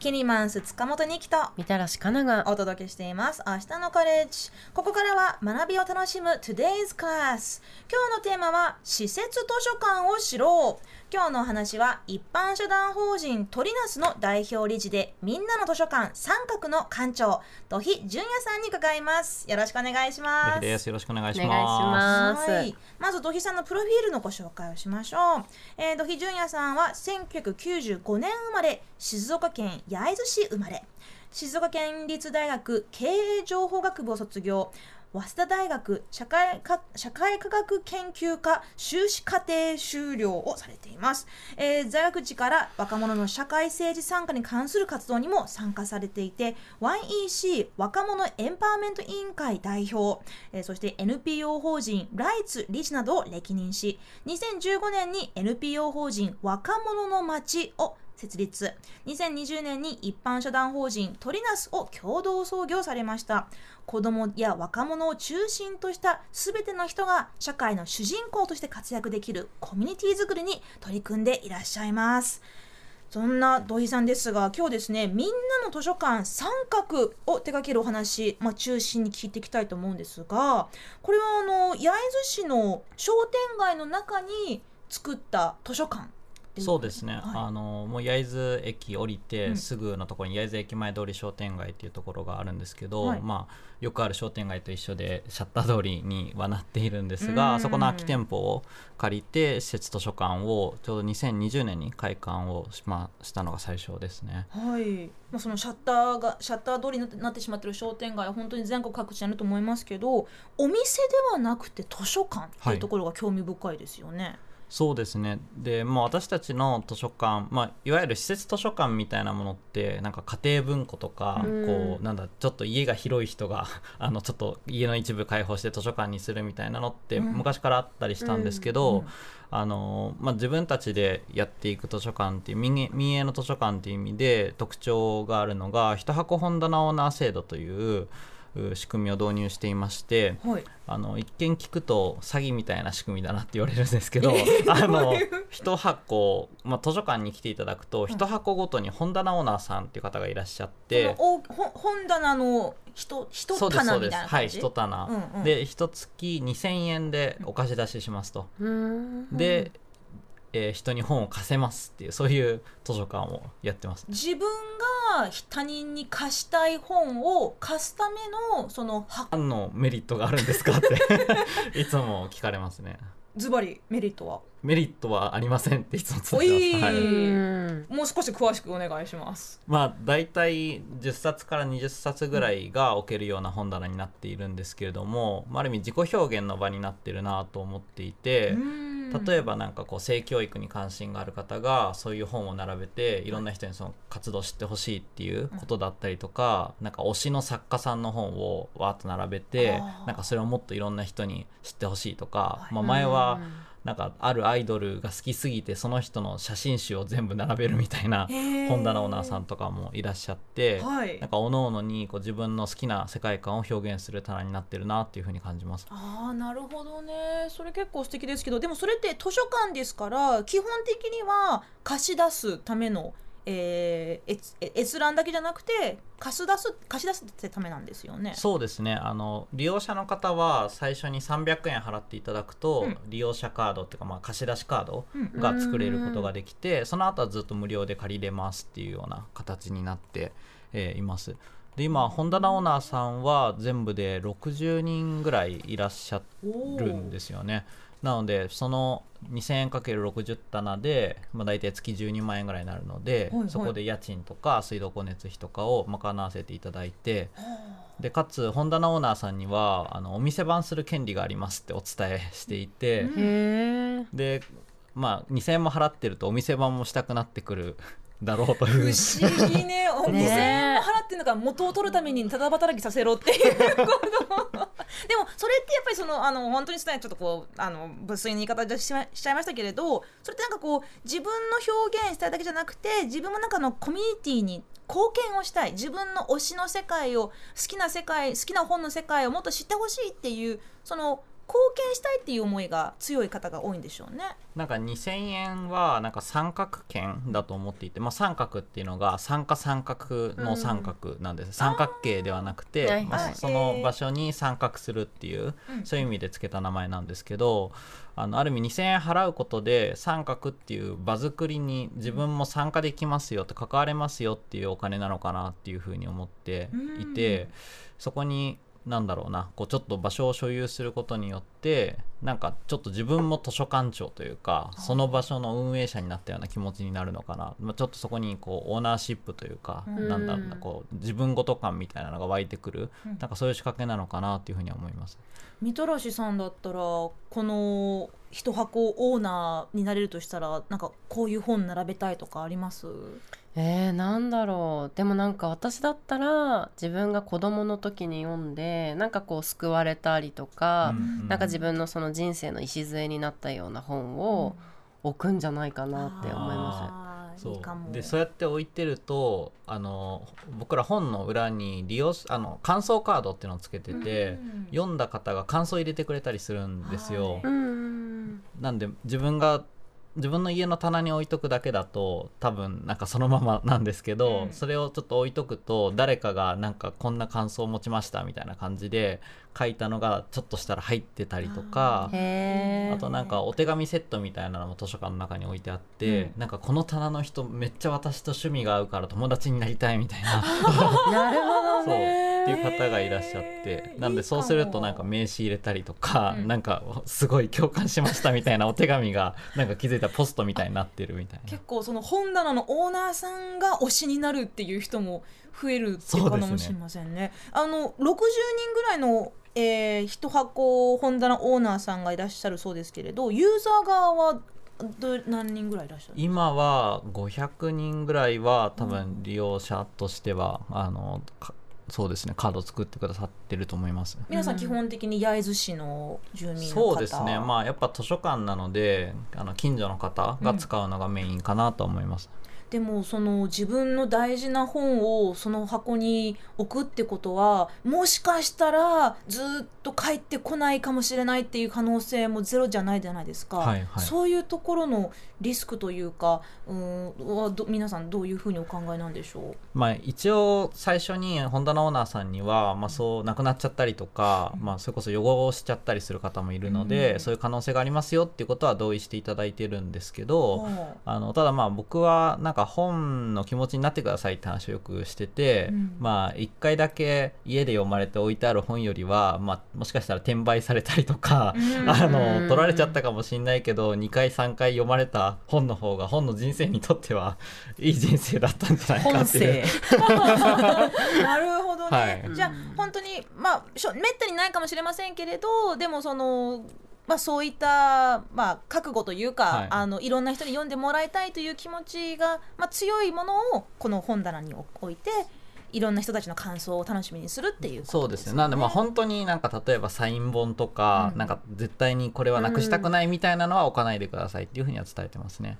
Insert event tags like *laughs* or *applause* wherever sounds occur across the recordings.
キニマンス塚本にきとみたらしかなが。お届けしています。明日のカレッジ。ここからは学びを楽しむ Today's Class 今日のテーマは施設図書館を知ろう。今日のお話は一般社団法人トリナスの代表理事でみんなの図書館三角の館長土肥純也さんに伺います。よろしくお願いします。です。よろしくお願いしお願いしまます。はい、まず土肥さんのプロフィールのご紹介をしましょう、えー、土肥純也さんは1995年生まれ静岡県焼津市生まれ。静岡県立大学経営情報学部を卒業。早稲田大学社会科社会科学研究科修士課程修了をされています、えー在学時から若者の社会政治参加に関する活動にも参加されていて YEC 若者エンパワーメント委員会代表、えーそして NPO 法人ライツ理事などを歴任し2015年に NPO 法人若者の街を設立。2020年に一般社団法人トリナスを共同創業されました。子どもや若者を中心とした全ての人が社会の主人公として活躍できるコミュニティ作りに取り組んでいらっしゃいます。そんな土井さんですが今日ですねみんなの図書館三角を手掛けるお話、まあ、中心に聞いていきたいと思うんですがこれはあの焼津市の商店街の中に作った図書館そうですね、はい。あのもう焼津駅降りて、うん。すぐのところに焼津駅前通り商店街っていうところがあるんですけど、はい。まあよくある商店街と一緒でシャッター通りにはなっているんですが、うん。そこの空き店舗を借りて施設図書館をちょうど2020年に開館をし,、ましたのが最初ですね。はい、まあ、そのシャッターがシャッター通りになってしまってる商店街は本当に全国各地にあると思いますけどお店ではなくて図書館っていうところが興味深いですよね。そうですね。で、まあ、私たちの図書館、まあ、いわゆる施設図書館みたいなものってなんか家庭文庫とか、うん。こうなんだちょっと家が広い人が *laughs* あのちょっと家の一部開放して図書館にするみたいなのってうん。昔からあったりしたんですけど、うんあのまあ、自分たちでやっていく図書館っていう民営の図書館っていう意味で特徴があるのが一箱本棚オーナー制度というう仕組みを導入していまして、はい、あの一見聞くと詐欺みたいな仕組みだなって言われるんですけど *laughs* あの一箱、まあ、図書館に来ていただくと一箱ごとに本棚オーナーさんっていう方がいらっしゃって。このおほ本棚の一棚みたいな感じ？一棚、うんうん。で一月2000円でお貸し出ししますと、で、えー人に本を貸せますっていうそういう図書館をやってます。自分が他人に貸したい本を貸すためのその箱何のメリットがあるんですかって。*laughs* いつも聞かれますね。ズバリメリットは？メリットはありませんっていつもおい伝えてます、はい。うん。もう少し詳しくお願いします。まあ大体10冊から20冊ぐらいが置けるような本棚になっているんですけれども、まあ、ある意味自己表現の場になってるなと思っていて、例えばなんかこう性教育に関心がある方がそういう本を並べていろんな人にその活動を知ってほしいっていうことだったりとか、なんか推しの作家さんの本をわーっと並べてなんかそれをもっといろんな人に知ってほしいとか、はい。まあ、前はなんかあるアイドルが好きすぎてその人の写真集を全部並べるみたいな本棚オーナーさんとかもいらっしゃって、はい。なんか各々にこう自分の好きな世界観を表現する棚になってるなっていうふうに感じます。ああなるほどね。それ結構素敵ですけどでもそれって図書館ですから基本的には貸し出すための、えー、閲覧だけじゃなくて貸し出す貸し出すってためなんですよね。そうですねあの利用者の方は最初に300円払っていただくと、うん利用者カードっていうか、まあ、貸し出しカードうんが作れることができて、その後はずっと無料で借りれますっていうような形になって、えーいます。で今本棚オーナーさんは全部で60人ぐらいいらっしゃるんですよね。なのでその2000円かける60棚で、まあ、大体月12万円ぐらいになるので、はいはい。そこで家賃とか水道光熱費とかを賄わせていただいてでかつ本棚オーナーさんにはあのお店番する権利がありますってお伝えしていて、でまあ2000円も払ってるとお店番もしたくなってくる *laughs* だろうという。不思議ね。お店払ってるのから元を取るためにただ働きさせろっていうことでもそれってやっぱりそのあの本当にちょっとこうあの無粋な言い方でしましちゃいましたけれどそれってなんかこう自分の表現したいだけじゃなくて自分の中のコミュニティに貢献をしたい自分の推しの世界を好きな世界好きな本の世界をもっと知ってほしいっていうその献したいっていう思いが強い方が多いんでしょうね。なんか2000円はなんか三角券だと思っていて、まあ、三角っていうのが三角三角の三角なんです、三角形ではなくて、はいまあはいその場所に三角するっていう、うん。そういう意味で付けた名前なんですけどあのある意味2000円払うことで三角っていう場作りに自分も参加できますよって関われますよっていうお金なのかなっていうふうに思っていて、そこになんだろうな。こうちょっと場所を所有することによってなんかちょっと自分も図書館長というかその場所の運営者になったような気持ちになるのかな、まあ、ちょっとそこにこうオーナーシップというか、うん。なんだろうなこう自分ごと感みたいなのが湧いてくる、うん。なんかそういう仕掛けなのかなっていうふうには思います。みたらしさんだったらこの一箱オーナーになれるとしたらなんかこういう本並べたいとかあります？えー、なんだろう。でもなんか私だったら自分が子供の時に読んでなんかこう救われたりとか、うんなんか自分のその人生の礎になったような本を置くんじゃないかなって思います。そいいかも。う。でそうやって置いてるとあの僕ら本の裏に利用しあの感想カードっていうのをつけてて、うん読んだ方が感想入れてくれたりするんですよ。はいなんで自分が自分の家の棚に置いとくだけだと多分なんかそのままなんですけど、うん。それをちょっと置いとくと誰かがなんかこんな感想を持ちましたみたいな感じで書いたのがちょっとしたら入ってたりとかあとなんかお手紙セットみたいなのも図書館の中に置いてあって、なんかこの棚の人めっちゃ私と趣味が合うから友達になりたいみたいな。*laughs* なるほどそう。ねっていう方がいらっしゃって。なんでそうするとなんか名刺入れたりとか、うん。なんかすごい共感しましたみたいなお手紙がなんか気づいたらポストみたいになってるみたいな結構その本棚のオーナーさんが推しになるっていう人も増えるっていうかもしれませんね。あの60人ぐらいの、えー、一箱本棚オーナーさんがいらっしゃるそうですけれどユーザー側はど何人ぐらいいらっしゃる今は500人ぐらいは多分利用者としては、あのかそうですねカード作ってくださってると思います。皆さん基本的に焼津市の住民の方そうですねまあやっぱ図書館なのであの近所の方が使うのがメインかなと思います。でもその自分の大事な本をその箱に置くってことはもしかしたらずっと帰ってこないかもしれないっていう可能性もゼロじゃないじゃないですか、はいはい。そういうところのリスクというかうんはど皆さんどういうふうにお考えなんでしょう？まあ、一応最初に本棚オーナーさんには、まあ、そう亡くなっちゃったりとか、まあ、それこそ汚しちゃったりする方もいるので、うん。そういう可能性がありますよっていうことは同意していただいてるんですけど、はあのただまあ僕はなんか本の気持ちになってくださいって話をよくしてて、うん。まあ1回だけ家で読まれて置いてある本よりは、まあ、もしかしたら転売されたりとか、うん。あの取られちゃったかもしれないけど2回3回読まれた本の方が本の人生にとっては *laughs* いい人生だったんじゃないか本っていう。性。*laughs* なるほどね、はい。じゃあ本当にまあしょめったにないかもしれませんけれどでもそのまあそういったまあ覚悟というか、はい。い、あのいろんな人に読んでもらいたいという気持ちがまあ強いものをこの本棚に置いていろんな人たちの感想を楽しみにするっていうことですそうですねなんでまあ本当になんか例えばサイン本とか、うん。なんか絶対にこれはなくしたくないみたいなのは置かないでくださいっていうふうには伝えてますね。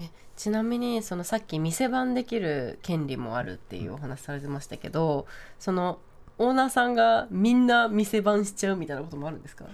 えちなみにそのさっき店番できる権利もあるっていうお話されてましたけどそのオーナーさんがみんな店番しちゃうみたいなこともあるんですか？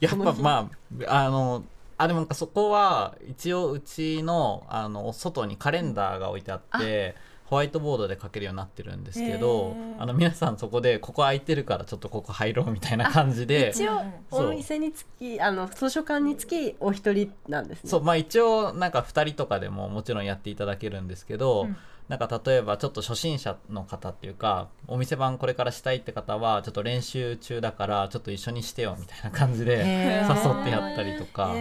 やっぱまああのあでもなんかそこは一応うちのあの外にカレンダーが置いてあってホワイトボードで書けるようになってるんですけどあの皆さんそこでここ空いてるからちょっとここ入ろうみたいな感じで一応お店につきあの図書館につきお一人なんですね。そうまあ一応なんか2人とかでももちろんやっていただけるんですけど、うんなんか例えばちょっと初心者の方っていうかお店番これからしたいって方はちょっと練習中だからちょっと一緒にしてよみたいな感じで誘ってやったりとか。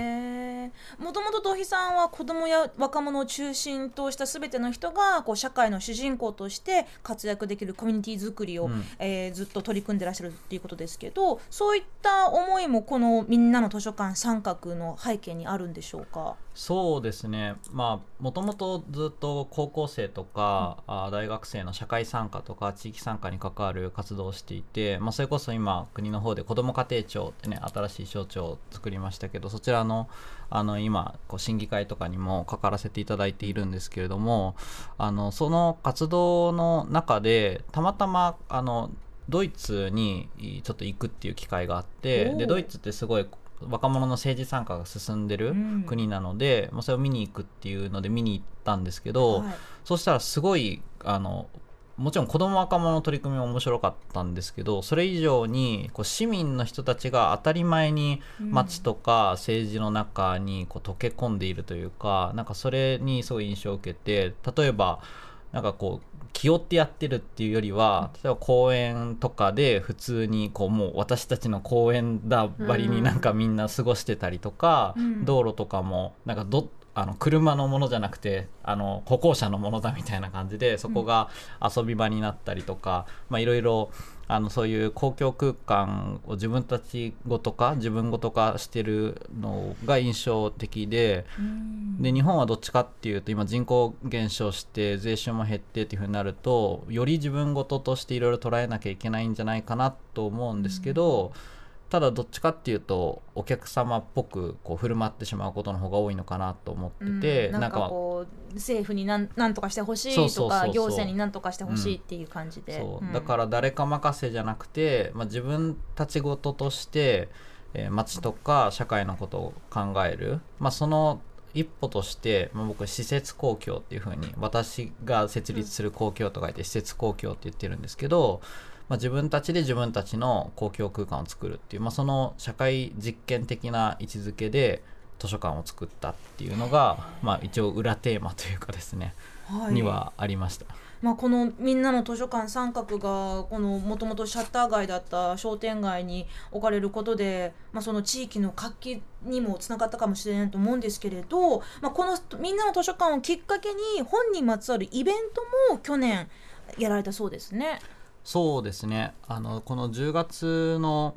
もともと土肥さんは子供や若者を中心とした全ての人がこう社会の主人公として活躍できるコミュニティ作りを、うん。えーずっと取り組んでらっしゃるっていうことですけどそういった思いもこのみんなの図書館三角の背景にあるんでしょうか？そうですね。まあもともとずっと高校生とか、あ大学生の社会参加とか地域参加に関わる活動をしていて、まあ、それこそ今国の方で子ども家庭庁ってね新しい省庁を作りましたけどそちらのあの今こう審議会とかにも関わらせていただいているんですけれどもあのその活動の中でたまたまあのドイツにちょっと行くっていう機会があってでドイツってすごい若者の政治参加が進んでるうん。国なので、まあ、それを見に行くっていうので見に行ったんですけど、はい。そうしたらすごいあのもちろん子ども若者の取り組みも面白かったんですけどそれ以上にこう市民の人たちが当たり前に街とか政治の中にこう溶け込んでいるというかなんかそれにすごい印象を受けて例えばなんかこう気負ってやってるっていうよりは例えば公園とかで普通にこうもう私たちの公園だばりになんかみんな過ごしてたりとか、うん。道路とかもなんかどあの車のものじゃなくてあの歩行者のものだみたいな感じでそこが遊び場になったりとか、まあいろいろあのそういう公共空間を自分たちごとか自分ごと化してるのが印象的でうん。で日本はどっちかっていうと今人口減少して税収も減ってっていうふうになるとより自分ごととしていろいろ捉えなきゃいけないんじゃないかなと思うんですけど、ただどっちかっていうとお客様っぽくこう振る舞ってしまうことの方が多いのかなと思ってて、うんなんかこう政府になんなんとかしてほしいとか行政になんとかしてほしいっていう感じで、そう。うん。だから誰か任せじゃなくて、まあ、自分たちごととして、えー街とか社会のことを考える、まあ、その一歩として、まあ、僕施設公共っていうふうに私が設立する公共と書いて施設公共って言ってるんですけど、まあ、自分たちで自分たちの公共空間を作るっていう、まあ、その社会実験的な位置づけで図書館を作ったっていうのが、まあ、一応裏テーマというかですね、はいにはありました。まあ、このみんなの図書館三角がこのもともとシャッター街だった商店街に置かれることで、まあ、その地域の活気にもつながったかもしれないと思うんですけれど、まあ、このみんなの図書館をきっかけに本にまつわるイベントも去年やられたそうですね。そうですね。あのこの10月の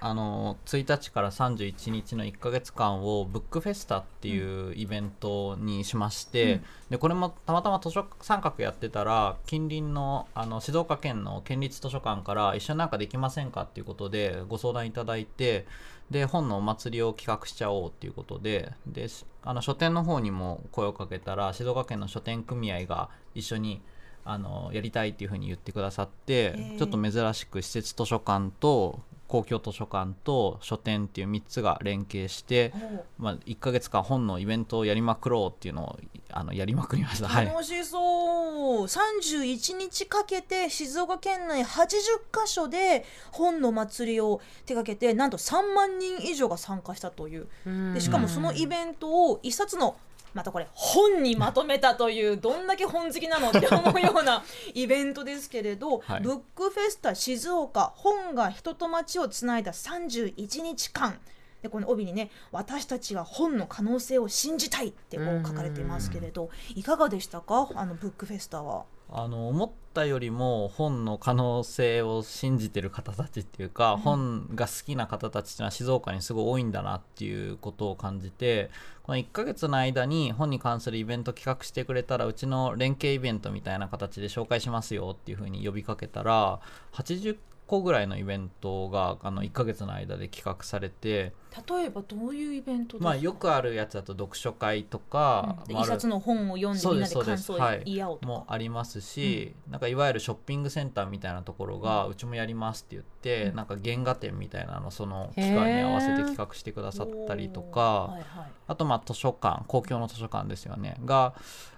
あの1日から31日の1ヶ月間をブックフェスタっていうイベントにしまして、うん。でこれもたまたま図書三角やってたら近隣のあの静岡県の県立図書館から一緒になんかできませんかっていうことでご相談いただいてで本のお祭りを企画しちゃおうっていうことででしあの書店の方にも声をかけたら静岡県の書店組合が一緒にあのやりたいっていうふうに言ってくださって、ー。ちょっと珍しく施設図書館と公共図書館と書店っていう3つが連携して、まあ、1ヶ月間本のイベントをやりまくろうっていうのをあのやりまくりました。はい。楽しそう。31日かけて静岡県内80カ所で本の祭りを手掛けてなんと3万人以上が参加したという。でしかもそのイベントを一冊のまたこれ本にまとめたというどんだけ本好きなのって思うような *laughs* イベントですけれど、はい。ブックフェスタ静岡本が人と街をつないだ31日間。でこの帯にね「私たちが本の可能性を信じたい」ってこう書かれてますけれどいかがでしたか？あのブックフェスタは。あの思ったよりも本の可能性を信じてる方たちっていうか、本が好きな方たちっていうのは静岡にすごい多いんだなっていうことを感じてこの1ヶ月の間に本に関するイベント企画してくれたらうちの連携イベントみたいな形で紹介しますよっていうふうに呼びかけたら80個ぐらいのイベントがあの1ヶ月の間で企画されて、例えばどういうイベントまあ、よくあるやつだと読書会とか、うん。一冊の本を読んでみんなで感想を言い合おうとか。もありますし、なんかいわゆるショッピングセンターみたいなところが、うちもやりますって言って、うん。なんか原画展みたいなのその期間に合わせて企画してくださったりとか、はいはい。あとまあ図書館公共の図書館ですよねが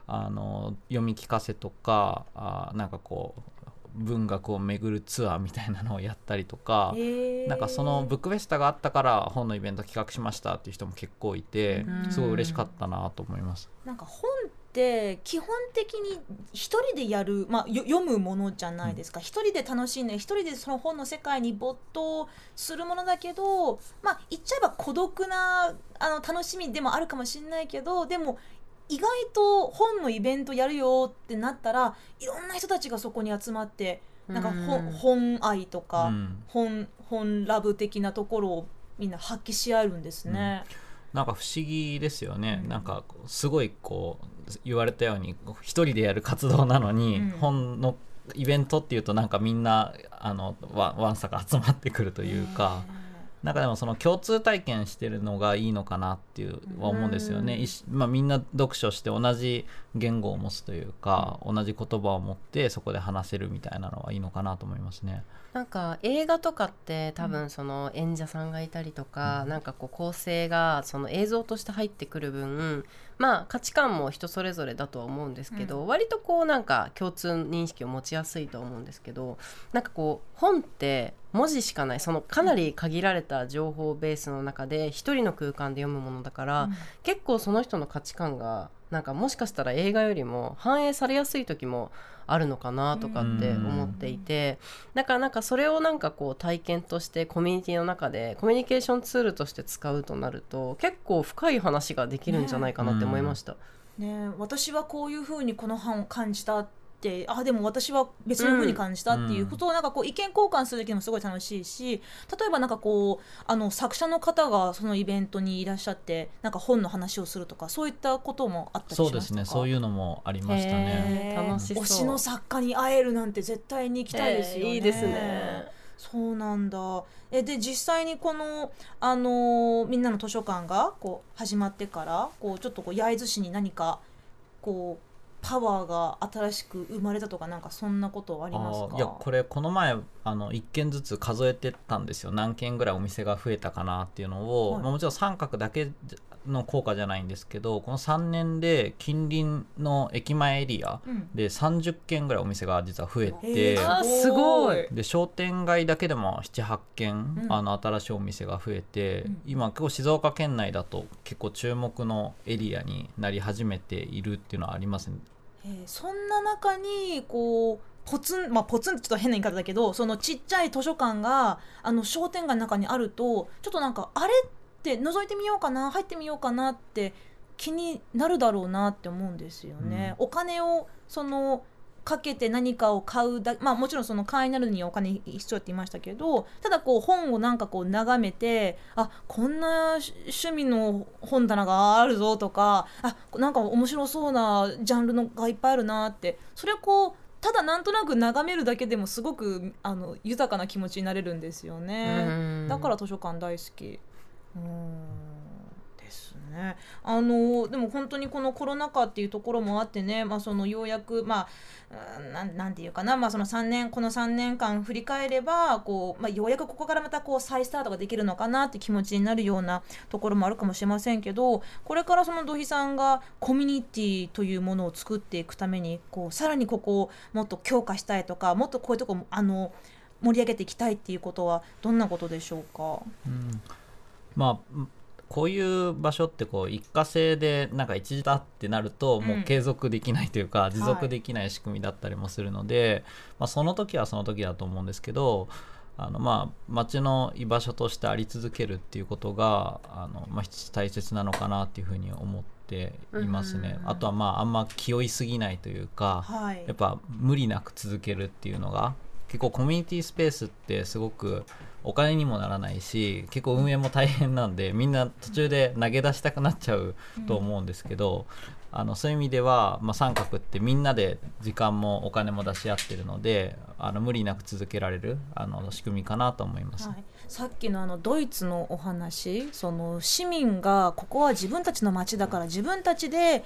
あの読み聞かせとかあなんかこう文学を巡るツアーみたいなのをやったりとか。なんかそのブックフェスタがあったから本のイベント企画しましたっていう人も結構いてうんすごい嬉しかったなと思います。なんか本って基本的に一人でやる、まあ、よ読むものじゃないですか、一人で楽しんで一人でその本の世界に没頭するものだけどまあ言っちゃえば孤独なあの楽しみでもあるかもしれないけどでも意外と本のイベントやるよってなったらいろんな人たちがそこに集まってなんか本,、うん本愛とか、うん。本本ラブ的なところをみんな発揮し合えるんですね。なんか不思議ですよね、うん。なんかすごいこう言われたように一人でやる活動なのに、うん。本のイベントっていうとなんかみんなあのわわんさが集まってくるというか、なんかでもその共通体験してるのがいいのかなっていうは思うんですよね、まあ、みんな読書して同じ言語を持つというか、同じ言葉を持ってそこで話せるみたいなのはいいのかなと思いますね。なんか映画とかって多分その演者さんがいたりとか、なんかこう構成がその映像として入ってくる分まあ価値観も人それぞれだとは思うんですけど、割とこうなんか共通認識を持ちやすいと思うんですけどなんかこう本って文字しかないそのかなり限られた情報ベースの中で一人の空間で読むものだから、結構その人の価値観がなんかもしかしたら映画よりも反映されやすい時もあるのかなとかって思っていてだからなんかそれをなんかこう体験としてコミュニティの中でコミュニケーションツールとして使うとなると結構深い話ができるんじゃないかなって思いました。ね、私はこういうふうにこの版を感じたってあでも私は別のふうに感じたっていうことをなんかこう意見交換する時もすごい楽しいし例えばなんかこうあの作者の方がそのイベントにいらっしゃってなんか本の話をするとかそういったこともあったりしまそうですね。そういうのもありましたね。楽しそう。推しの作家に会えるなんて絶対に行きたいですよね、えーいいですね。そうなんだ。えで実際にこの、あのーみんなの図書館がこう始まってからこうちょっとこう焼津市に何かこうパワーが新しく生まれたとかなんかそんなことありますか？いやこれこの前あの1軒ずつ数えてたんですよ。何軒ぐらいお店が増えたかなっていうのを、はい。まあもちろん三角だけの効果じゃないんですけどこの3年で近隣の駅前エリアうん。で30軒ぐらいお店が実は増ええて、ーあーすごい。で商店街だけでも78軒、うん。あの新しいお店が増えて、うん。今結構静岡県内だと結構注目のエリアになり始めているっていうのはありますね。えーそんな中にこうポツンまあポツンってちょっと変な言い方だけどそのちっちゃい図書館があの商店街の中にあるとちょっとなんかあれって覗いてみようかな入ってみようかなって気になるだろうなって思うんですよね。お金をそのかけて何かを買うだまあもちろんその会員になるにはお金必要って言いましたけどただこう本をなんかこう眺めてあこんな趣趣味の本棚があるぞとかあなんか面白そうなジャンルのがいっぱいあるなってそれをこうただなんとなく眺めるだけでもすごくあの豊かな気持ちになれるんですよね。うんだから図書館大好き。うんね。あのでも本当にこのコロナ禍っていうところもあってね、まあそのようやくまあななんていうかな、まあその三年この3年間振り返ればこうまあようやくここからまたこう再スタートができるのかなって気持ちになるようなところもあるかもしれませんけど、これからその土肥さんがコミュニティというものを作っていくためにこうさらにここをもっと強化したいとか、もっとこういうとこあの盛り上げていきたいっていうことはどんなことでしょうか？うんまあこういう場所ってこう一過性でなんか一時だってなるともう継続できないというか、持続できない仕組みだったりもするので、まあ、その時はその時だと思うんですけどあのまあ町の居場所としてあり続けるっていうことがあの、まあ、大切なのかなっていうふうに思っていますね。うん。あとはまああんま気負いすぎないというか、はい。やっぱ無理なく続けるっていうのが結構コミュニティスペースってすごくお金にもならないし結構運営も大変なんでみんな途中で投げ出したくなっちゃうと思うんですけど、あのそういう意味では、まあ、三角ってみんなで時間もお金も出し合ってるのであの無理なく続けられるあの仕組みかなと思います。はい、さっきのあのドイツのお話その市民がここは自分たちの街だから自分たちで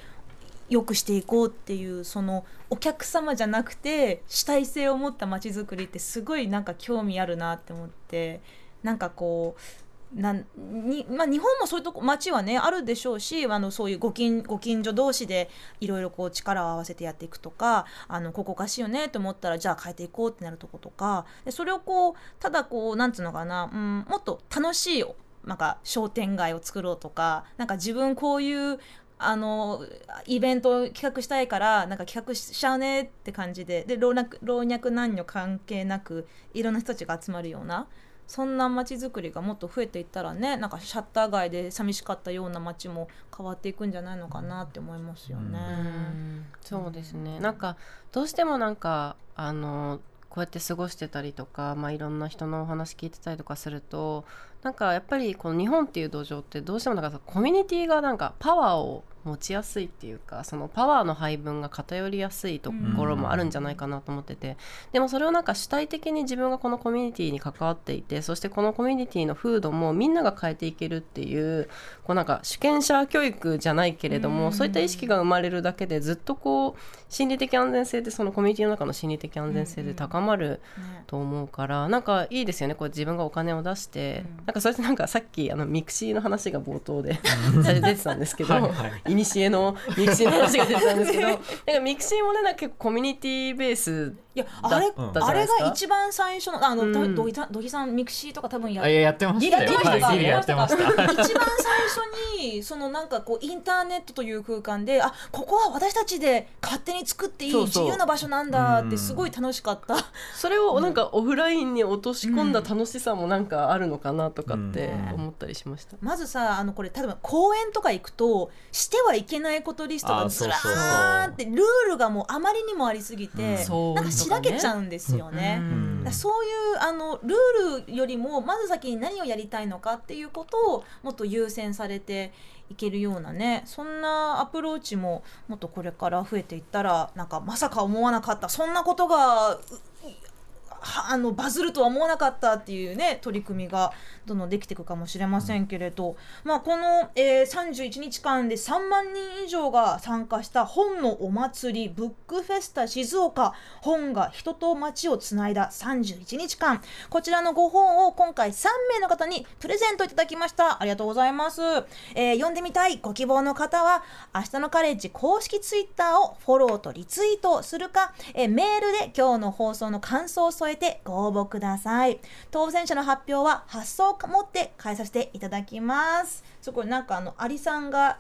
良くしていこうっていうそのお客様じゃなくて主体性を持った街づくりってすごいなんか興味あるなって思ってなんかこうなにまあ、日本もそういうとこ街はねあるでしょうしあのそういうご近ご近所同士でいろいろこう力を合わせてやっていくとかあのここおかしいよねと思ったらじゃあ変えていこうってなるとことかでそれをこうただこうなんつうのかな、うん、もっと楽しいなんか商店街を作ろうとかなんか自分こういうあのイベントを企画したいからなんか企画しちゃうねって感じで。で老若老若男女関係なくいろんな人たちが集まるようなそんな街づくりがもっと増えていったらねなんかシャッター街で寂しかったような街も変わっていくんじゃないのかなって思いますよね。うん。そうですね。なんかどうしてもなんかあのこうやって過ごしてたりとか、まあ、いろんな人のお話聞いてたりとかするとなんかやっぱりこの日本っていう土壌ってどうしてもなんかさコミュニティがなんかパワーを持ちやすいっていうかそのパワーの配分が偏りやすいところもあるんじゃないかなと思ってて、でもそれをなんか主体的に自分がこのコミュニティに関わっていてそしてこのコミュニティの風土もみんなが変えていけるっていうこうなんか主権者教育じゃないけれども、そういった意識が生まれるだけでずっとこう心理的安全性ってそのコミュニティの中の心理的安全性で高まると思うから、なんかいいですよね。こう自分がお金を出して、なんかそれってなんかさっきあのミクシーの話が冒頭で *laughs* されてたんですけど、はいはいいにしえのミクシーの話が出てたんですけどなんかミクシーもねなんか結構コミュニティベースいやあれ、あれが一番最初のあの、うん、どどぎさんミクシーとか多分ややってましたやってましたギリやってました一番最初にそのなんかこうインターネットという空間であここは私たちで勝手に作っていい自由な場所なんだってすごい楽しかった。それをなんかオフラインに落とし込んだ楽しさもなんかあるのかなとかって思ったりしました。まずさあのこれ例えば公園とか行くとしてはいけないことリストがずらーってルールがもうあまりにもありすぎて、なんかしらけちゃうんですよね。そういうあのルールよりもまず先に何をやりたいのかっていうことをもっと優先されていけるようなねそんなアプローチももっとこれから増えていったらなんかまさか思わなかった。そんなことがあのバズるとは思わなかったっていうね取り組みがどんどんできていくかもしれませんけれど、まあ、この、えー、31日間で3万人以上が参加した本のお祭りブックフェスタ静岡本が人と街をつないだ31日間こちらの5本を今回3名の方にプレゼントいただきました。ありがとうございます、えー、読んでみたいご希望の方は明日のカレッジ公式ツイッターをフォローとリツイートするか、えー、メールで今日の放送の感想を添えてご応募ください。当選者の発表は発送を持って返させていただきます。そこなんかあのアリさんが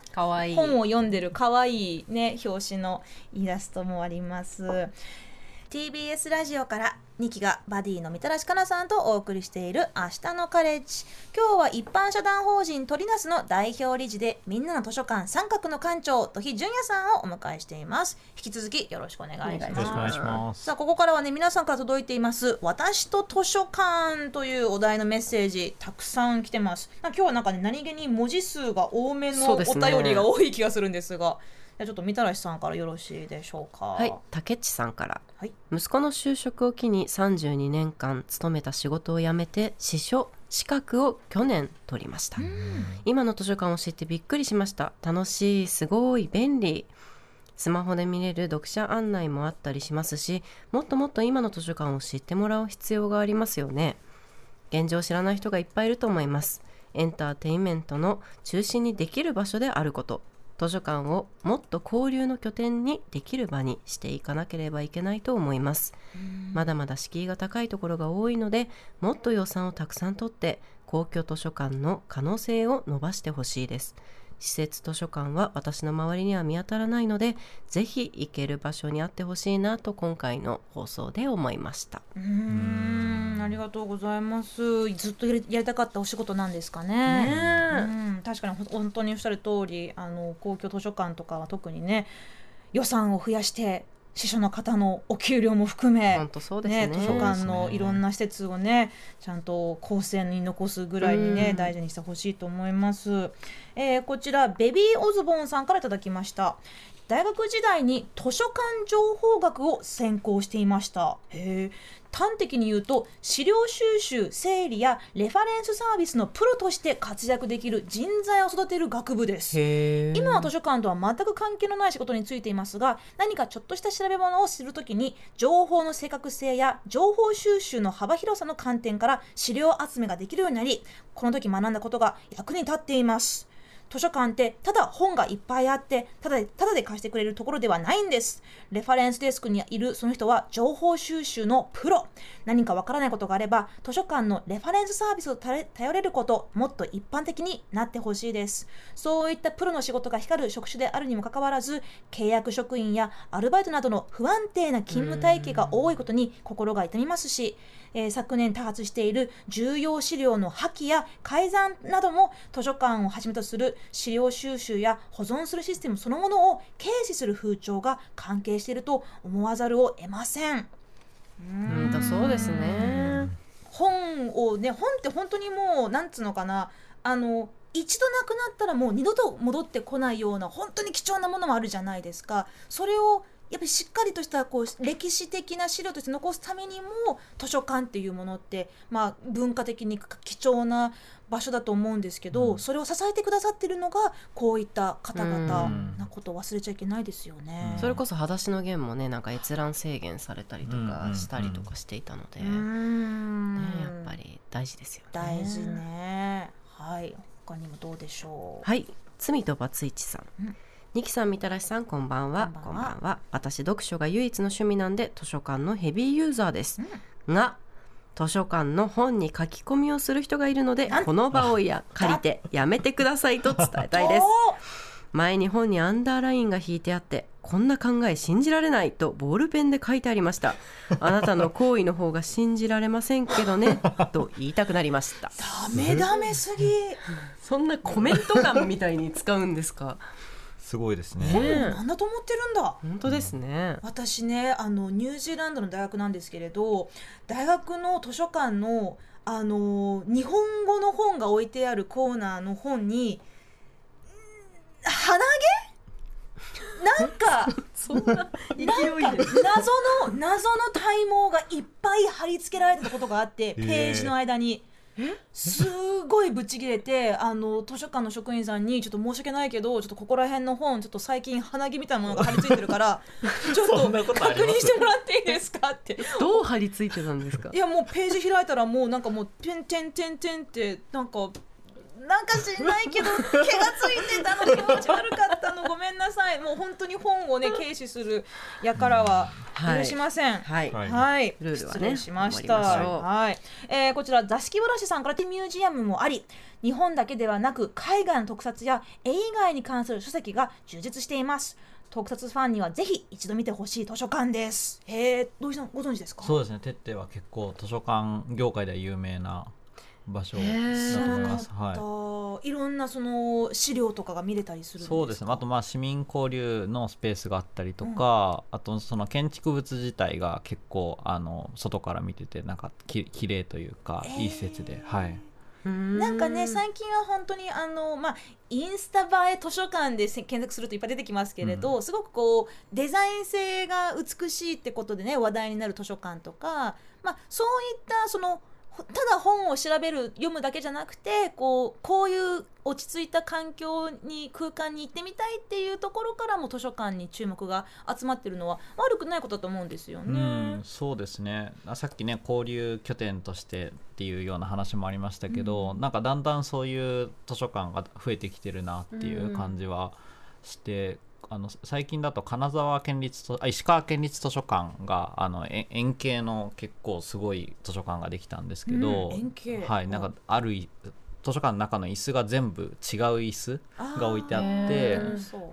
本を読んでるかわいいね表紙のイラストもあります。TBS ラジオから2期がバディのみたらしかなさんとお送りしている明日のカレッジ。今日は一般社団法人トリナスの代表理事でみんなの図書館三角の館長土肥淳也さんをお迎えしています。引き続きよろしくお願いします。さあここからはね皆さんから届いています。私と図書館というお題のメッセージたくさん来てます。今日はなんかね何気に文字数が多めのお便りが多い気がするんですがじゃちょっとみたらしさんからよろしいでしょうか。はい。竹地さんから、はい、息子の就職を機に32年間勤めた仕事を辞めて司書資格を去年取りました。今の図書館を知ってびっくりしました。楽しいすごい便利。スマホで見れる読者案内もあったりしますしもっともっと今の図書館を知ってもらう必要がありますよね。現状を知らない人がいっぱいいると思います。エンターテインメントの中心にできる場所であること図書館をもっと交流の拠点にできる場にしていかなければいけないと思います。まだまだ敷居が高いところが多いのでもっと予算をたくさん取って公共図書館の可能性を伸ばしてほしいです施設図書館は私の周りには見当たらないのでぜひ行ける場所にあってほしいなと今回の放送で思いました。うんありがとうございます。ずっとやりたかったお仕事なんですかね。うん確かに本当におっしゃる通りあの公共図書館とかは特にね予算を増やして司書の方のお給料も含め、ね、図書館のいろんな施設をねちゃんと後世に残すぐらいにね、大事にしてほしいと思います、えー、こちらベビーオズボンさんからいただきました大学時代に図書館情報学を専攻していました。へ端的に言うと資料収集整理やレファレンスサービスのプロとして活躍できる人材を育てる学部です。今は図書館とは全く関係のない仕事についていますが何かちょっとした調べ物をするときに情報の正確性や情報収集の幅広さの観点から資料集めができるようになりこの時学んだことが役に立っています図書館ってただ本がいっぱいあってただでただで貸してくれるところではないんです。レファレンスデスクにいるその人は情報収集のプロ。何かわからないことがあれば図書館のレファレンスサービスを頼れることもっと一般的になってほしいです。そういったプロの仕事が光る職種であるにもかかわらず契約職員やアルバイトなどの不安定な勤務体系が多いことに心が痛みますしえー、昨年多発している重要資料の破棄や改ざんなども図書館をはじめとする資料収集や保存するシステムそのものを軽視する風潮が関係していると思わざるを得ません。うんだそうですね。本をね本って本当にもうなんつうのかな。あの一度なくなったらもう二度と戻ってこないような本当に貴重なものもあるじゃないですか。それをやっぱりしっかりとしたこう歴史的な資料として残すためにも図書館っていうものって、まあ、文化的に貴重な場所だと思うんですけど、うんそれを支えてくださってるのがこういった方々うんなことを忘れちゃいけないですよね。うんそれこそ「裸足の弦」もねなんか閲覧制限されたりとうんうんかしたりとかしていたので、うーね、んやっぱり大事ですよね。大事ね。はい他にもどうでしょう？はい罪とバツイチさん、うんニキさんみたらしさんこんばんは。こんばんは。私読書が唯一の趣味なんで図書館のヘビーユーザーです、が図書館の本に書き込みをする人がいるのでこの場をや借りてやめてくださいと伝えたいです。前に本にアンダーラインが引いてあってこんな考え信じられないとボールペンで書いてありました。あなたの行為の方が信じられませんけどね *laughs* と言いたくなりました。ダメダメすぎ。そんなコメント欄みたいに使うんですか？すごいですね。なんだと思ってるんだ。本当ですね、私ねあのニュージーランドの大学なんですけれど大学の図書館のあの日本語の本が置いてあるコーナーの本にん鼻毛？なんか *laughs* そんな勢いでなんか謎の謎の体毛がいっぱい貼り付けられてたことがあってページの間に。すごいブチ切れてあの図書館の職員さんにちょっと申し訳ないけどちょっとここら辺の本ちょっと最近鼻毛みたいなものが貼り付いてるからちょっとあ確認してもらっていいですか？ってどう貼り付いてたんですかいやもうページ開いたらもうなんかもうてんてんてんてんってなんかなんか知んないけど *laughs* 毛がついてたの気持ち悪かったのごめんなさいもう本当に本をね軽視するやからは許しません。はい、はいはい、ルールはね失礼しました。はい、えーこちら座敷わらしさんからミュージアムもあり、日本だけではなく海外の特撮や絵以外に関する書籍が充実しています。特撮ファンにはぜひ一度見てほしい図書館です。へえ、土井さんご存知ですか？そうですね。テッテは結構図書館業界では有名な場所だと思います。はったいろんなその資料とかが見れたりするんい。ですか？そうですね。あとまあ市民交流のスペースがあったりとか、あとその建築物自体が結構あの外から見ててなんかき綺麗というか、えーいい施設で、はい。ななんかね最近は本当にあの、まあ、インスタ映え図書館でせ検索するといっぱい出てきますけれど、すごくこうデザイン性が美しいってことでね話題になる図書館とか、まあ、そういったそのだ本を調べる読むだけじゃなくてこうこういう落ち着いた環境に空間に行ってみたいっていうところからも図書館に注目が集まってるのは悪くないことだと思うんですようねん。そうですね。あさっきね交流拠点としてっていうような話もありましたけど、なんかだんだんそういう図書館が増えてきてるなっていう感じはして、あの最近だと金沢県立図あ石川県立図書館があのえ円形の結構すごい図書館ができたんですけど、うんはいなんかあるい図書館の中の椅子が全部違う椅子が置いてあって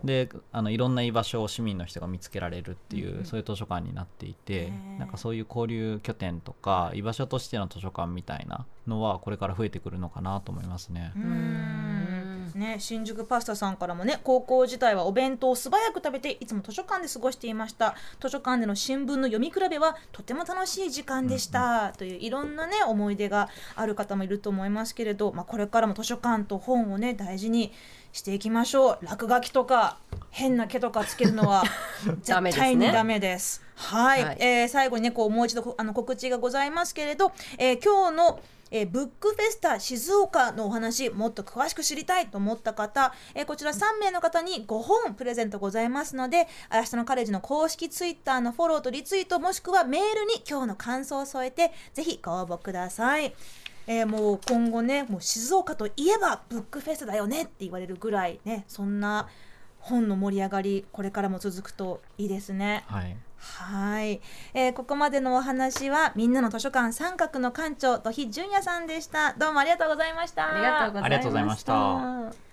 であのいろんな居場所を市民の人が見つけられるっていう、うん。うんそういう図書館になっていてなんかそういう交流拠点とか居場所としての図書館みたいなのはこれから増えてくるのかなと思いますね。うんね、新宿パスタさんからもね高校時代はお弁当を素早く食べていつも図書館で過ごしていました。図書館での新聞の読み比べはとても楽しい時間でした、といういろんなね思い出がある方もいると思いますけれど、まあ、これからも図書館と本をね大事にしていきましょう。落書きとか変な毛とかつけるのは *laughs* 絶対にダメです。はい、はい。えー最後にねこうもう一度こあの告知がございますけれど、えー今日のえーブックフェスタ静岡のお話もっと詳しく知りたいと思った方、えーこちら3名の方に5本プレゼントございますので明日のカレッジの公式ツイッターのフォローとリツイートもしくはメールに今日の感想を添えてぜひご応募ください。えーもう今後ねもう静岡といえばブックフェスだよねって言われるぐらいねそんな本の盛り上がりこれからも続くといいですね。はい、はい、えーここまでのお話はみんなの図書館三角の館長土肥純也さんでした。どうもありがとうございました。ありがとうございました。ありがとうございました